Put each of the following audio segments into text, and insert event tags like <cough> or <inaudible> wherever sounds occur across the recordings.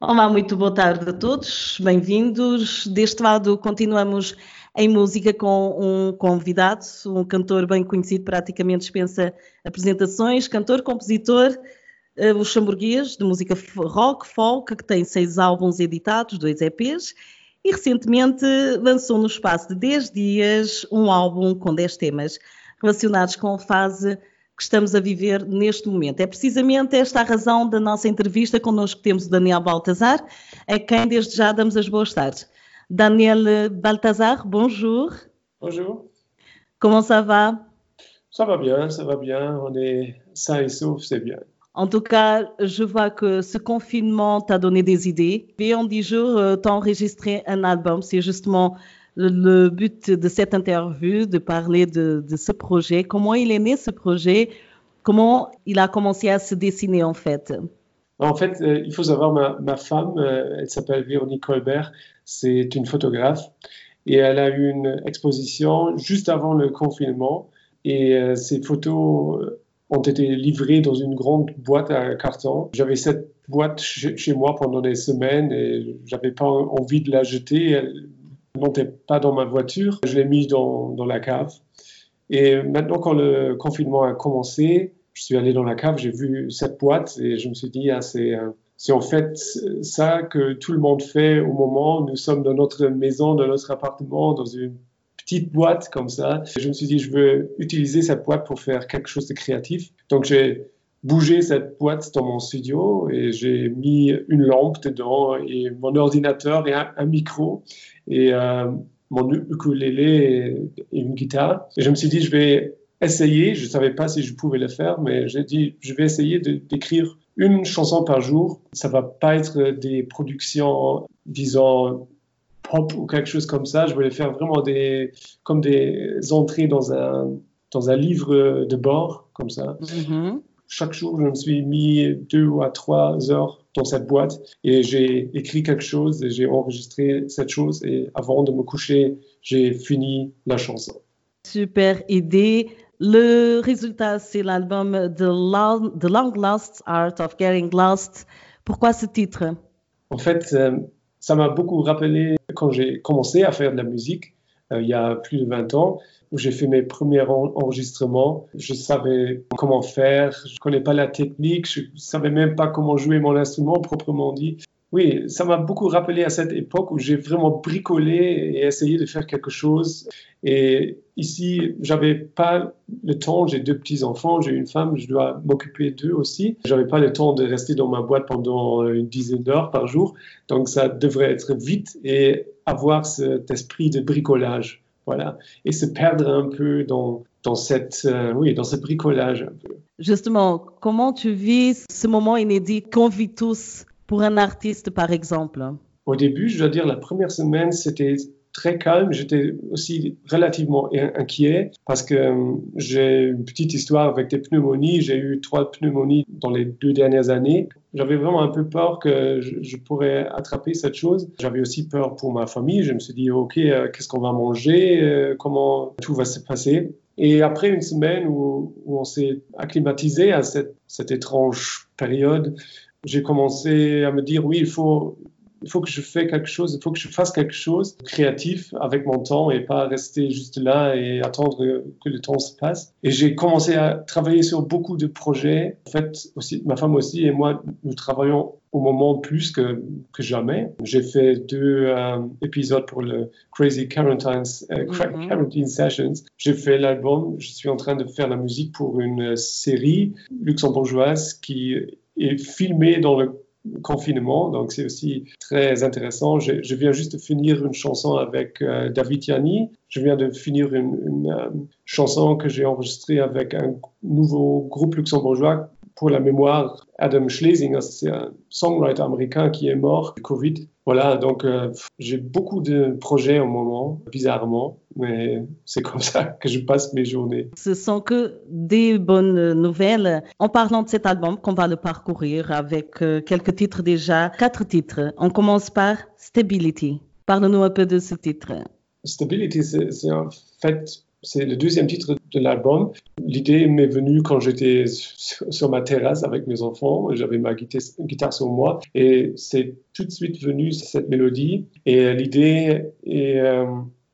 Olá, muito boa tarde a todos, bem-vindos. Deste lado, continuamos em música com um convidado, um cantor bem conhecido, praticamente dispensa apresentações, cantor, compositor uh, luxemburguês de música rock, folk, que tem seis álbuns editados, dois EPs, e recentemente lançou no espaço de 10 dias um álbum com 10 temas relacionados com a fase que estamos a viver neste momento. É precisamente esta a razão da nossa entrevista. Connosco temos o Daniel Baltazar, a quem desde já damos as boas tardes. Daniel Baltazar, bonjour. Bonjour. Comment ça va Ça va bien, ça va bien. On est sain et sauf, c'est bien. En tout cas, je vois que ce confinement t'a donné des idées. Et en 10 jours, euh, tu as enregistré un album. C'est justement le but de cette interview, de parler de, ce projet, comment il est né ce projet, comment il a commencé à se dessiner en fait? En fait, euh, il faut savoir, ma, ma femme, euh, elle s'appelle Véronique Colbert, c'est une photographe et elle a eu une exposition juste avant le confinement et euh, ces photos ont été livrées dans une grande boîte à carton. J'avais cette boîte chez, moi pendant des semaines et j'avais pas envie de la jeter. Montait pas dans ma voiture, je l'ai mis dans, dans, la cave. Et maintenant, quand le confinement a commencé, je suis allé dans la cave, j'ai vu cette boîte et je me suis dit, ah, c'est, c'est en fait ça que tout le monde fait au moment nous sommes dans notre maison, dans notre appartement, dans une petite boîte comme ça. Je me suis dit, je veux utiliser cette boîte pour faire quelque chose de créatif. Donc, j'ai bougé cette boîte dans mon studio et j'ai mis une lampe dedans et mon ordinateur et un, micro et euh, mon ukulélé et, une guitare. Et je me suis dit, je vais essayer, je ne savais pas si je pouvais le faire, mais j'ai dit, je vais essayer d'écrire une chanson par jour. Ça va pas être des productions, disons, pop ou quelque chose comme ça. Je voulais faire vraiment des, comme des entrées dans un, dans un livre de bord, comme ça. Mm-hmm. Chaque jour, je me suis mis deux à trois heures dans cette boîte et j'ai écrit quelque chose et j'ai enregistré cette chose et avant de me coucher, j'ai fini la chanson. Super idée. Le résultat, c'est l'album The Long, The Long Lost Art of Getting Lost. Pourquoi ce titre? En fait, euh, ça m'a beaucoup rappelé quand j'ai commencé à faire de la musique il y a plus de 20 ans où j'ai fait mes premiers enregistrements. Je savais comment faire, je ne connais pas la technique, je ne savais même pas comment jouer mon instrument proprement dit. Oui, ça m'a beaucoup rappelé à cette époque où j'ai vraiment bricolé et essayé de faire quelque chose. Et ici, j'avais pas le temps. J'ai deux petits enfants, j'ai une femme, je dois m'occuper d'eux aussi. J'avais pas le temps de rester dans ma boîte pendant une dizaine d'heures par jour. Donc, ça devrait être vite et avoir cet esprit de bricolage. Voilà. Et se perdre un peu dans, dans, cette, euh, oui, dans ce bricolage un peu. Justement, comment tu vis ce moment inédit qu'on vit tous pour un artiste, par exemple? Au début, je dois dire, la première semaine, c'était très calme. J'étais aussi relativement inquiet parce que euh, j'ai une petite histoire avec des pneumonies. J'ai eu trois pneumonies dans les deux dernières années. J'avais vraiment un peu peur que je, pourrais attraper cette chose. J'avais aussi peur pour ma famille. Je me suis dit, OK, euh, qu'est-ce qu'on va manger? Euh, Comment tout va se passer? Et après une semaine où, on s'est acclimatisé à cette étrange période, j'ai commencé à me dire, oui, il faut il faut que je fasse quelque chose, il faut que je fasse quelque chose créatif avec mon temps et pas rester juste là et attendre que le temps se passe. Et j'ai commencé à travailler sur beaucoup de projets. En fait, aussi, ma femme aussi et moi, nous travaillons au moment plus que, que jamais. J'ai fait deux euh, épisodes pour le Crazy Quarantine, euh, mm-hmm. Quarantine Sessions. J'ai fait l'album. Je suis en train de faire la musique pour une série luxembourgeoise qui est filmée dans le confinement, donc c'est aussi très intéressant. Je, viens juste de finir une chanson avec euh, David Yanni. Je viens de finir une, une euh, chanson que j'ai enregistrée avec un nouveau groupe luxembourgeois pour la mémoire. Adam Schlesinger, c'est un songwriter américain qui est mort du Covid. Voilà, donc euh, j'ai beaucoup de projets en moment, bizarrement, mais c'est comme ça que je passe mes journées. Ce sont que des bonnes nouvelles. En parlant de cet album, qu'on va le parcourir avec euh, quelques titres déjà, quatre titres. On commence par Stability. Parle-nous un peu de ce titre. Stability, c'est en fait C'est le deuxième titre de l'album. L'idée m'est venue quand j'étais sur ma terrasse avec mes enfants. J'avais ma guitare sur moi et c'est tout de suite venu cette mélodie. Et l'idée est, euh,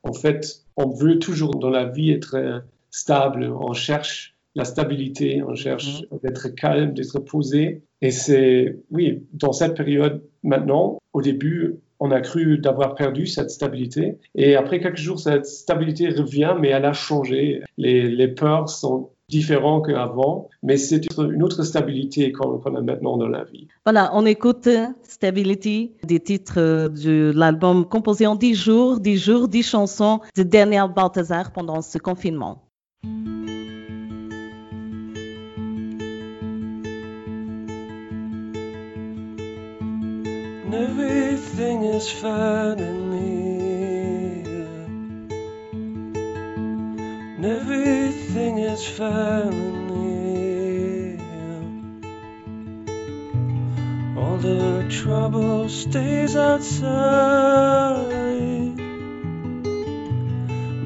en fait, on veut toujours dans la vie être stable. On cherche la stabilité, on cherche mm-hmm. d'être calme, d'être posé. Et c'est, oui, dans cette période maintenant, au début, on a cru d'avoir perdu cette stabilité. Et après quelques jours, cette stabilité revient, mais elle a changé. Les, peurs sont différents qu'avant, mais c'est une autre stabilité qu'on a maintenant dans la vie. Voilà, on écoute Stability, des titres de l'album composé en 10 jours, 10 jours, 10 chansons de Daniel Balthazar pendant ce confinement. Is fine in here. And everything is fine in here. All the trouble stays outside.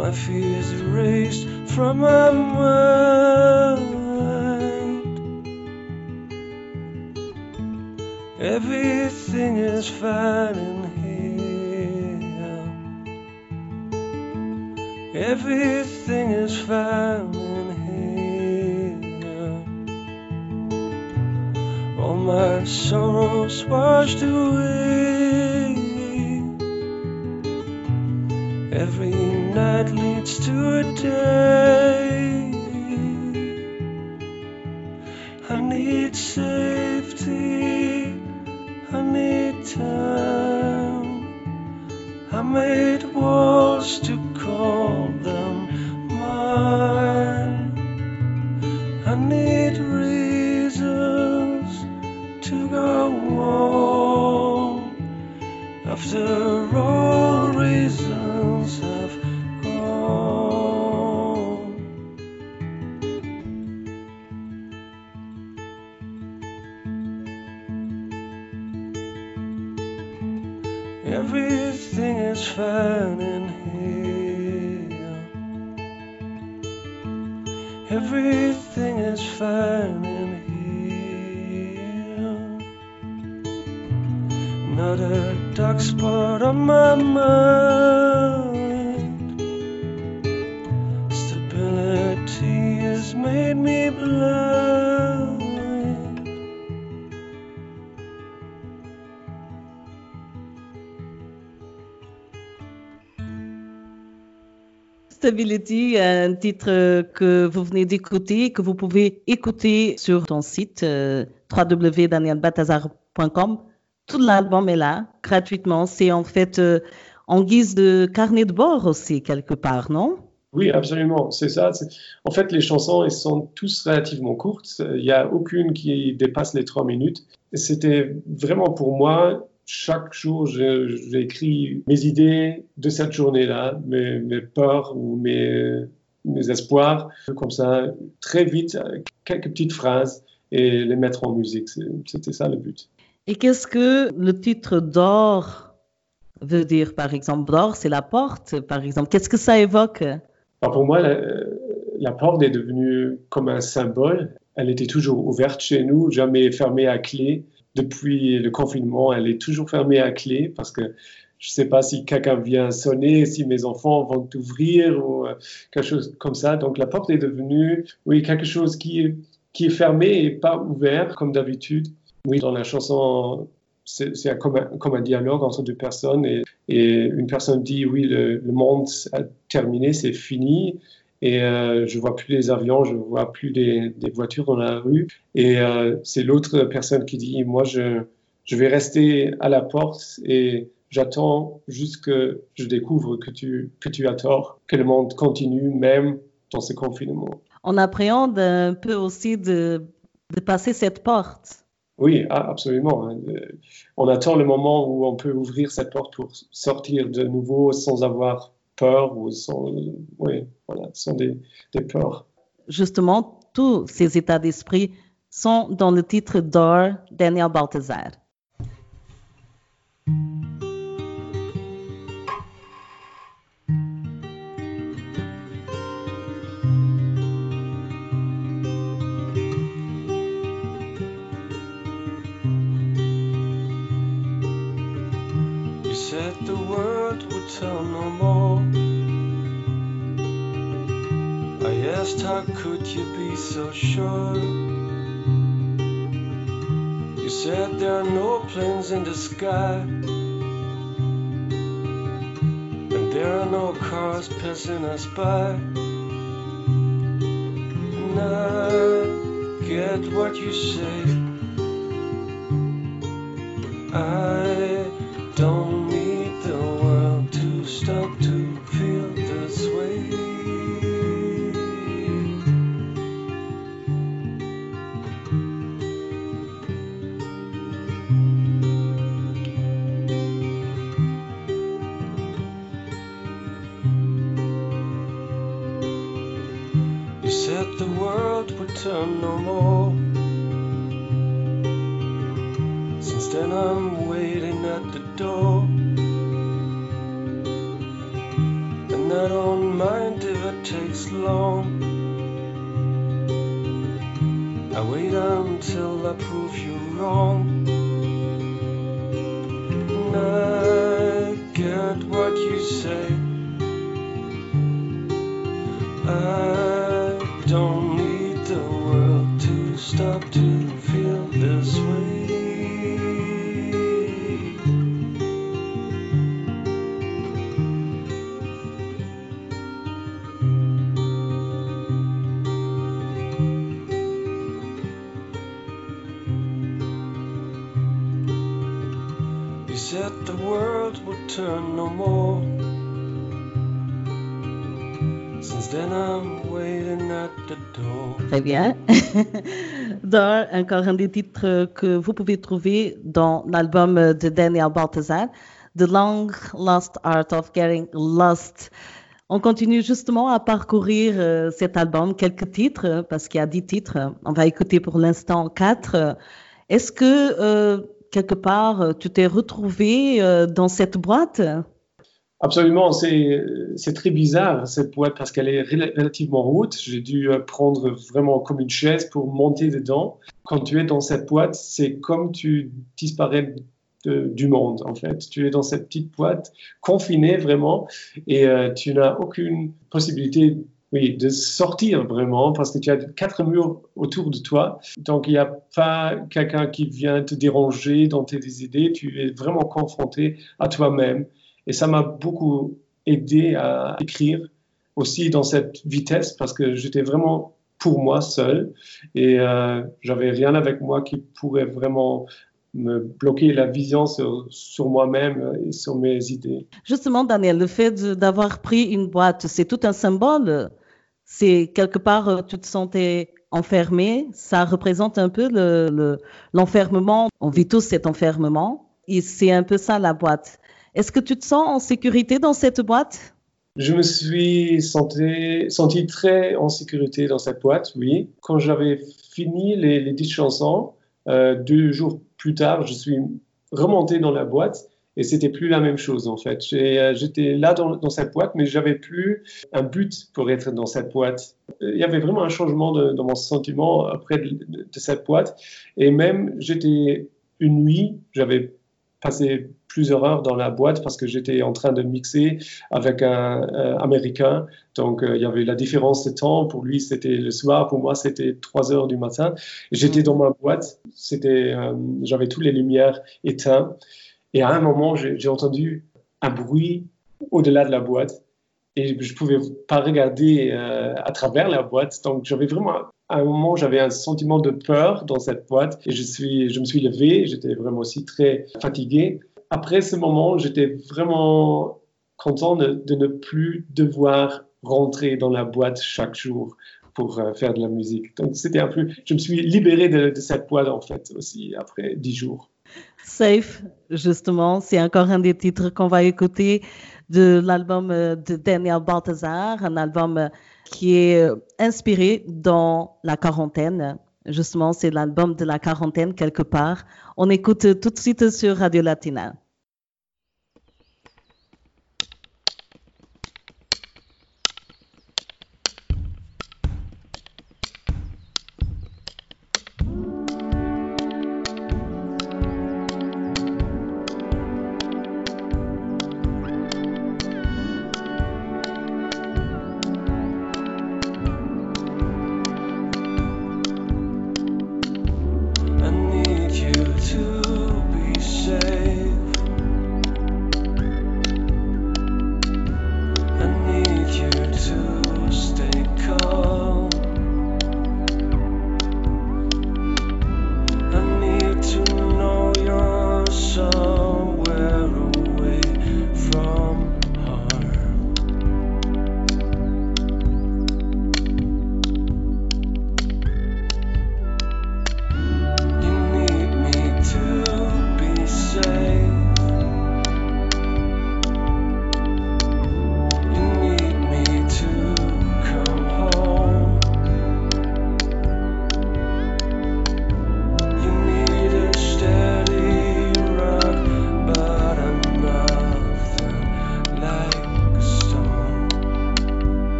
My fears erased from my mind. Everything is fine in here. Everything is fine in here. All my sorrows washed away. Every night leads to a day. I need safety. Time. I made walls to call them mine. I need reasons to go on after all reasons have Stability, un titre que vous venez d'écouter, que vous pouvez écouter sur ton site euh, www.danielbatazar.com. Tout l'album est là, gratuitement. C'est en fait euh, en guise de carnet de bord aussi, quelque part, non? Oui, absolument, c'est ça. En fait, les chansons, elles sont tous relativement courtes. Il n'y a aucune qui dépasse les trois minutes. C'était vraiment pour moi chaque jour, j'écris mes idées de cette journée-là, mes, mes, peurs ou mes, mes espoirs, comme ça, très vite, quelques petites phrases et les mettre en musique. C'était ça le but. Et qu'est-ce que le titre d'or veut dire, par exemple D'or, c'est la porte, par exemple. Qu'est-ce que ça évoque? Pour moi, la, la porte est devenue comme un symbole. Elle était toujours ouverte chez nous, jamais fermée à clé depuis le confinement, elle est toujours fermée à clé parce que je ne sais pas si quelqu'un vient sonner, si mes enfants vont ouvrir ou euh, quelque chose comme ça. Donc la porte est devenue, oui, quelque chose qui qui est fermé et pas ouvert comme d'habitude. Oui, dans la chanson, c'est comme, comme, un dialogue entre deux personnes et, et une personne dit oui, le, le monde a terminé, c'est fini et euh, je vois plus les avions, je vois plus des, des voitures dans la rue. Et euh, c'est l'autre personne qui dit, moi, je, je vais rester à la porte et j'attends juste que je découvre que tu, que tu as tort, que le monde continue même dans ce confinement. On appréhende un peu aussi de, de passer cette porte. Oui, absolument. Hein. On attend le moment où on peut ouvrir cette porte pour sortir de nouveau sans avoir peur ou sont, oui, voilà, sont des, des peurs. Justement, tous ces états d'esprit sont dans le titre d'or Daniel Balthazar. Could you be so sure? You said there are no planes in the sky, and there are no cars passing us by. And I get what you say. I Since then I'm waiting at the door. And I don't mind if it takes long. I wait until I prove you wrong. And I get what you say. You said the world would turn no more. Since then I'm waiting at the door. Très bien. <laughs> Dans encore un des titres que vous pouvez trouver dans l'album de Daniel Balthazar, The Long Lost Art of Getting Lost. On continue justement à parcourir euh, cet album, quelques titres, parce qu'il y a dix titres. On va écouter pour l'instant quatre. Est-ce que euh, quelque part tu t'es retrouvé euh, dans cette boîte? Absolument, c'est très bizarre cette boîte parce qu'elle est rela- relativement haute. J'ai dû euh, prendre vraiment comme une chaise pour monter dedans. Quand tu es dans cette boîte, c'est comme tu disparais du monde en fait. Tu es dans cette petite boîte confinée vraiment et euh, tu n'as aucune possibilité oui, de sortir vraiment parce que tu as quatre murs autour de toi. Donc il n'y a pas quelqu'un qui vient te déranger dans tes idées. Tu es vraiment confronté à toi-même. Et ça m'a beaucoup aidé à écrire aussi dans cette vitesse parce que j'étais vraiment pour moi seul et euh, j'avais rien avec moi qui pourrait vraiment me bloquer la vision sur, moi-même et sur mes idées. Justement, Daniel, le fait d'avoir pris une boîte, c'est tout un symbole. C'est quelque part, euh, tu te sentais enfermé. Ça représente un peu le- le- l'enfermement. On vit tous cet enfermement. Et c'est un peu ça, la boîte. Est-ce que tu te sens en sécurité dans cette boîte? Je me suis senti, senti très en sécurité dans cette boîte, oui. Quand j'avais fini les, les 10 chansons, euh, deux jours plus tard, je suis remonté dans la boîte et c'était plus la même chose en fait. Euh, J'étais là dans, dans cette boîte, mais j'avais plus un but pour être dans cette boîte. Il y avait vraiment un changement de- dans mon sentiment après de, de- de cette boîte. Et même, j'étais une nuit, j'avais passé plusieurs heures dans la boîte parce que j'étais en train de mixer avec un euh, Américain. Donc, euh, il y avait la différence de temps. Pour lui, c'était le soir. Pour moi, c'était 3 heures du matin. J'étais dans ma boîte. C'était, euh, j'avais toutes les lumières éteintes. Et à un moment, j'ai entendu un bruit au-delà de la boîte. Et je ne pouvais pas regarder euh, à travers la boîte. Donc, j'avais vraiment, à un moment, j'avais un sentiment de peur dans cette boîte. Et je, suis, je me suis levé. J'étais vraiment aussi très fatigué. Après ce moment, j'étais vraiment content de, de ne plus devoir rentrer dans la boîte chaque jour pour euh, faire de la musique. Donc, c'était un peu, je me suis libéré de, de cette boîte, en fait, aussi, après dix jours. Safe, justement, c'est encore un des titres qu'on va écouter de l'album euh, de Daniel Balthazar, un album euh, qui est euh, inspiré dans la quarantaine. Justement, c'est l'album de la quarantaine quelque part. On écoute tout de suite sur Radio Latina.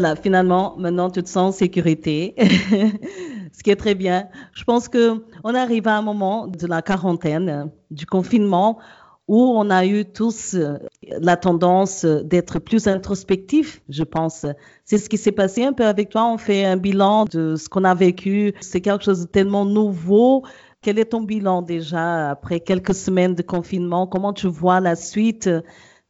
Voilà, finalement, maintenant, tu te sens en sécurité, <laughs> ce qui est très bien. Je pense que on arrive à un moment de la quarantaine, du confinement, où on a eu tous euh, la tendance d'être plus introspectif, je pense. C'est ce qui s'est passé un peu avec toi. On fait un bilan de ce qu'on a vécu. C'est quelque chose de tellement nouveau. Quel est ton bilan déjà après quelques semaines de confinement? Comment tu vois la suite?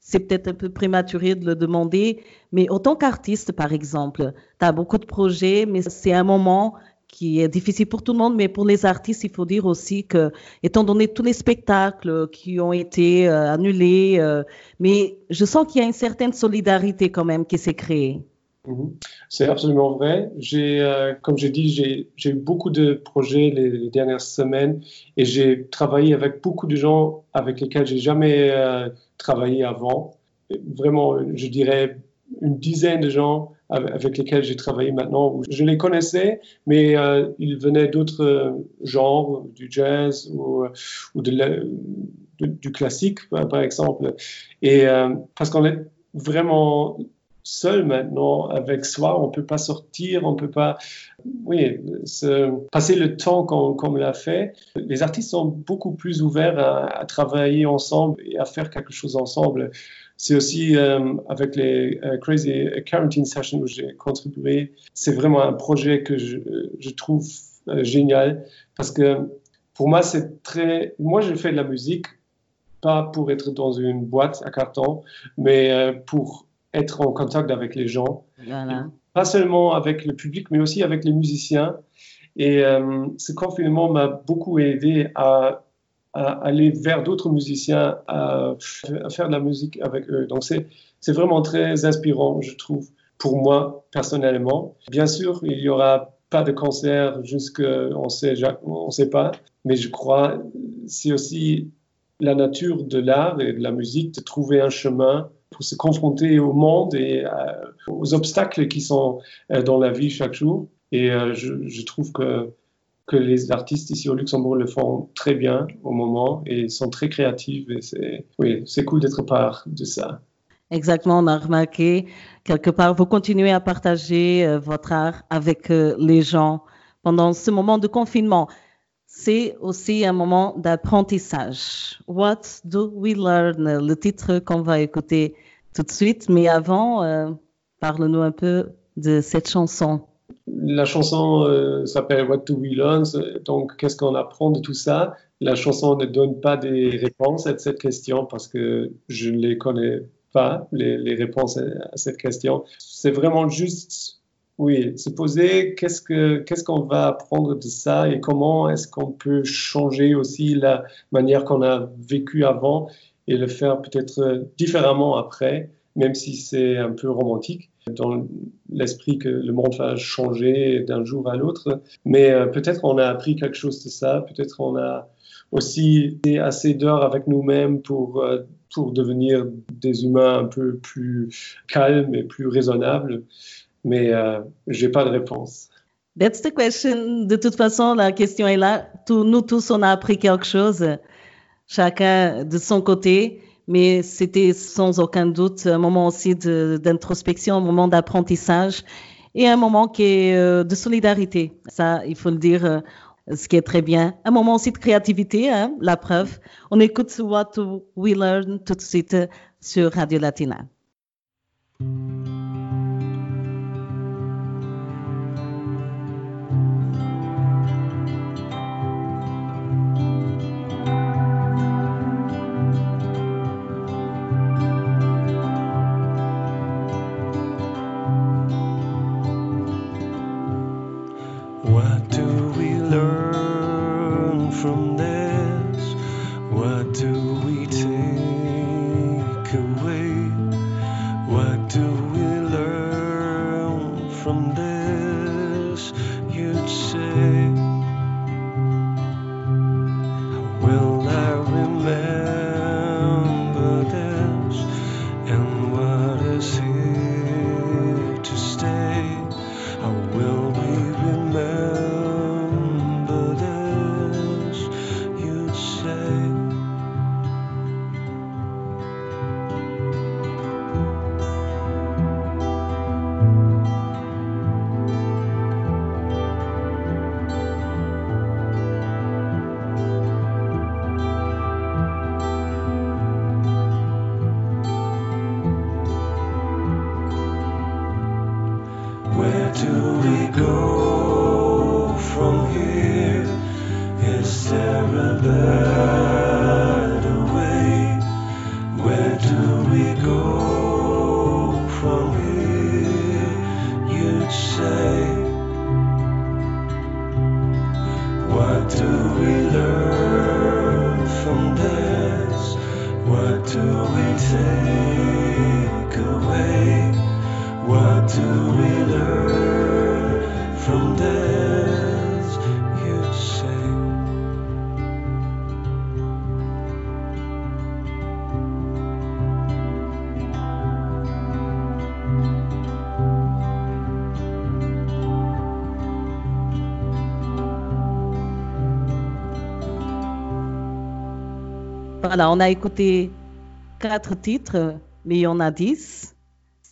C'est peut-être un peu prématuré de le demander, mais autant qu'artiste, par exemple, tu as beaucoup de projets, mais c'est un moment qui est difficile pour tout le monde, mais pour les artistes, il faut dire aussi que, étant donné tous les spectacles qui ont été euh, annulés, euh, mais je sens qu'il y a une certaine solidarité quand même qui s'est créée. Mhm. C'est absolument vrai. J'ai, euh, comme j'ai dit, j'ai eu beaucoup de projets les, dernières semaines et j'ai travaillé avec beaucoup de gens avec lesquels j'ai jamais travaillé avant. Vraiment, je dirais une dizaine de gens avec lesquels j'ai travaillé maintenant. Je les connaissais, mais euh, ils venaient d'autres euh, genres, du jazz ou, euh, du classique, par exemple. Et parce qu'on est vraiment seul maintenant avec soi, on peut pas sortir, on peut pas, oui, se, passer le temps comme, comme l'a fait. Les artistes sont beaucoup plus ouverts à, travailler ensemble et à faire quelque chose ensemble. C'est aussi euh, avec les euh, Crazy Quarantine Sessions où j'ai contribué. C'est vraiment un projet que je, je trouve euh, génial parce que pour moi, c'est très. Moi, je fais de la musique pas pour être dans une boîte à carton, mais pour être en contact avec les gens. Pas seulement avec le public, mais aussi avec les musiciens. Et euh, ce confinement m'a beaucoup aidé à, aller vers d'autres musiciens, à, faire de la musique avec eux. Donc c'est vraiment très inspirant, je trouve, pour moi personnellement. Bien sûr, il n'y aura pas de concert jusqu'on sait, on sait pas, mais je crois c'est aussi la nature de l'art et de la musique de trouver un chemin pour se confronter au monde et euh, aux obstacles qui sont euh, dans la vie chaque jour. Et euh, je, trouve que, que les artistes ici au Luxembourg le font très bien au moment et sont très créatifs. Et c'est, oui, c'est cool d'être part de ça. Exactement, on a remarqué quelque part, vous continuez à partager votre art avec les gens pendant ce moment de confinement c'est aussi un moment d'apprentissage. What do we learn? Le titre qu'on va écouter tout de suite, mais avant, euh, parle-nous un peu de cette chanson. La chanson euh, s'appelle What do we learn? Donc, qu'est-ce qu'on apprend de tout ça? La chanson ne donne pas des réponses à cette question parce que je ne les connais pas, les, les réponses à cette question. C'est vraiment juste oui, se poser qu'est-ce que qu'est-ce qu'on va apprendre de ça et comment est-ce qu'on peut changer aussi la manière qu'on a vécu avant et le faire peut-être différemment après, même si c'est un peu romantique dans l'esprit que le monde va changer d'un jour à l'autre. Mais euh, peut-être on a appris quelque chose de ça, peut-être on a aussi assez d'heures avec nous-mêmes pour euh, pour devenir des humains un peu plus calmes et plus raisonnables mais euh, je n'ai pas de réponse. That's the question. De toute façon, la question est là. nous tous, on a appris quelque chose, chacun de son côté, mais c'était sans aucun doute un moment aussi d'introspection, un moment d'apprentissage et un moment qui est euh, de solidarité. Ça, il faut le dire, euh, ce qui est très bien. Un moment aussi de créativité, hein, la preuve. On écoute What We Learn tout de suite sur Radio Latina. Voilà, on a écouté quatre titres, mais il y en a dix.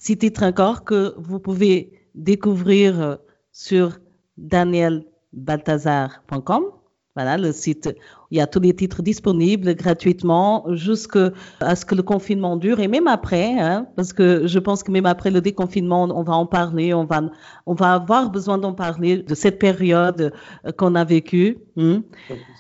Six titres encore que vous pouvez découvrir sur danielbalthazar.com. Voilà, le site il y a tous les titres disponibles gratuitement jusqu'à ce que le confinement dure et même après, hein, parce que je pense que même après le déconfinement, on va en parler, on va, on va avoir besoin d'en parler de cette période euh, qu'on a vécue. hein.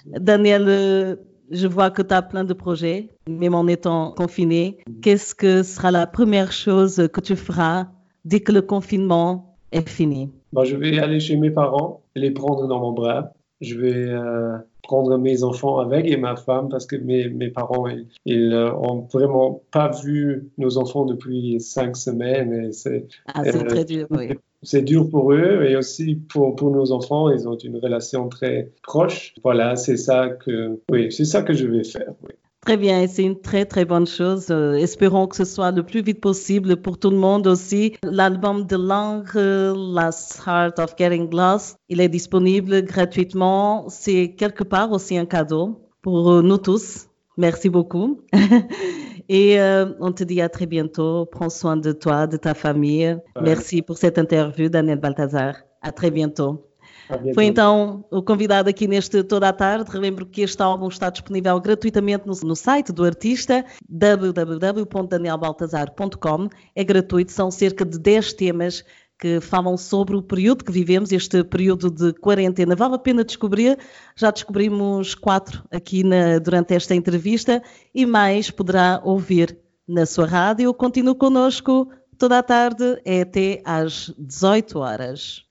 Daniel, euh, je vois que tu as plein de projets, même en étant confiné. Qu'est-ce que sera la première chose que tu feras dès que le confinement est fini? Bon, je vais aller chez mes parents, les prendre dans mon bras. Je vais euh, prendre mes enfants avec et ma femme parce que mes, mes parents, ils, ils euh, ont vraiment pas vu nos enfants depuis cinq semaines et c'est Ah, c'est Euh, très dur, oui. C'est dur pour eux et aussi pour, pour nos enfants. Ils ont une relation très proche. Voilà, c'est ça que, oui, c'est ça que je vais faire. Très bien, et c'est une très très bonne chose. Euh, espérons que ce soit le plus vite possible pour tout le monde aussi. L'album de Lange, Last Heart of Getting Lost, il est disponible gratuitement. C'est quelque part aussi un cadeau pour euh, nous tous. Merci beaucoup. <laughs> et euh, on te dit à très bientôt. Prends soin de toi, de ta famille. Merci pour cette interview, Daniel Baltazar. À très bientôt. Foi então o convidado aqui neste Toda a Tarde. Relembro que este álbum está disponível gratuitamente no, no site do artista www.danielbaltazar.com. É gratuito, são cerca de 10 temas que falam sobre o período que vivemos, este período de quarentena. Vale a pena descobrir, já descobrimos quatro aqui na- durante esta entrevista e mais poderá ouvir na sua rádio. Continue connosco toda a tarde, é até às 18 horas.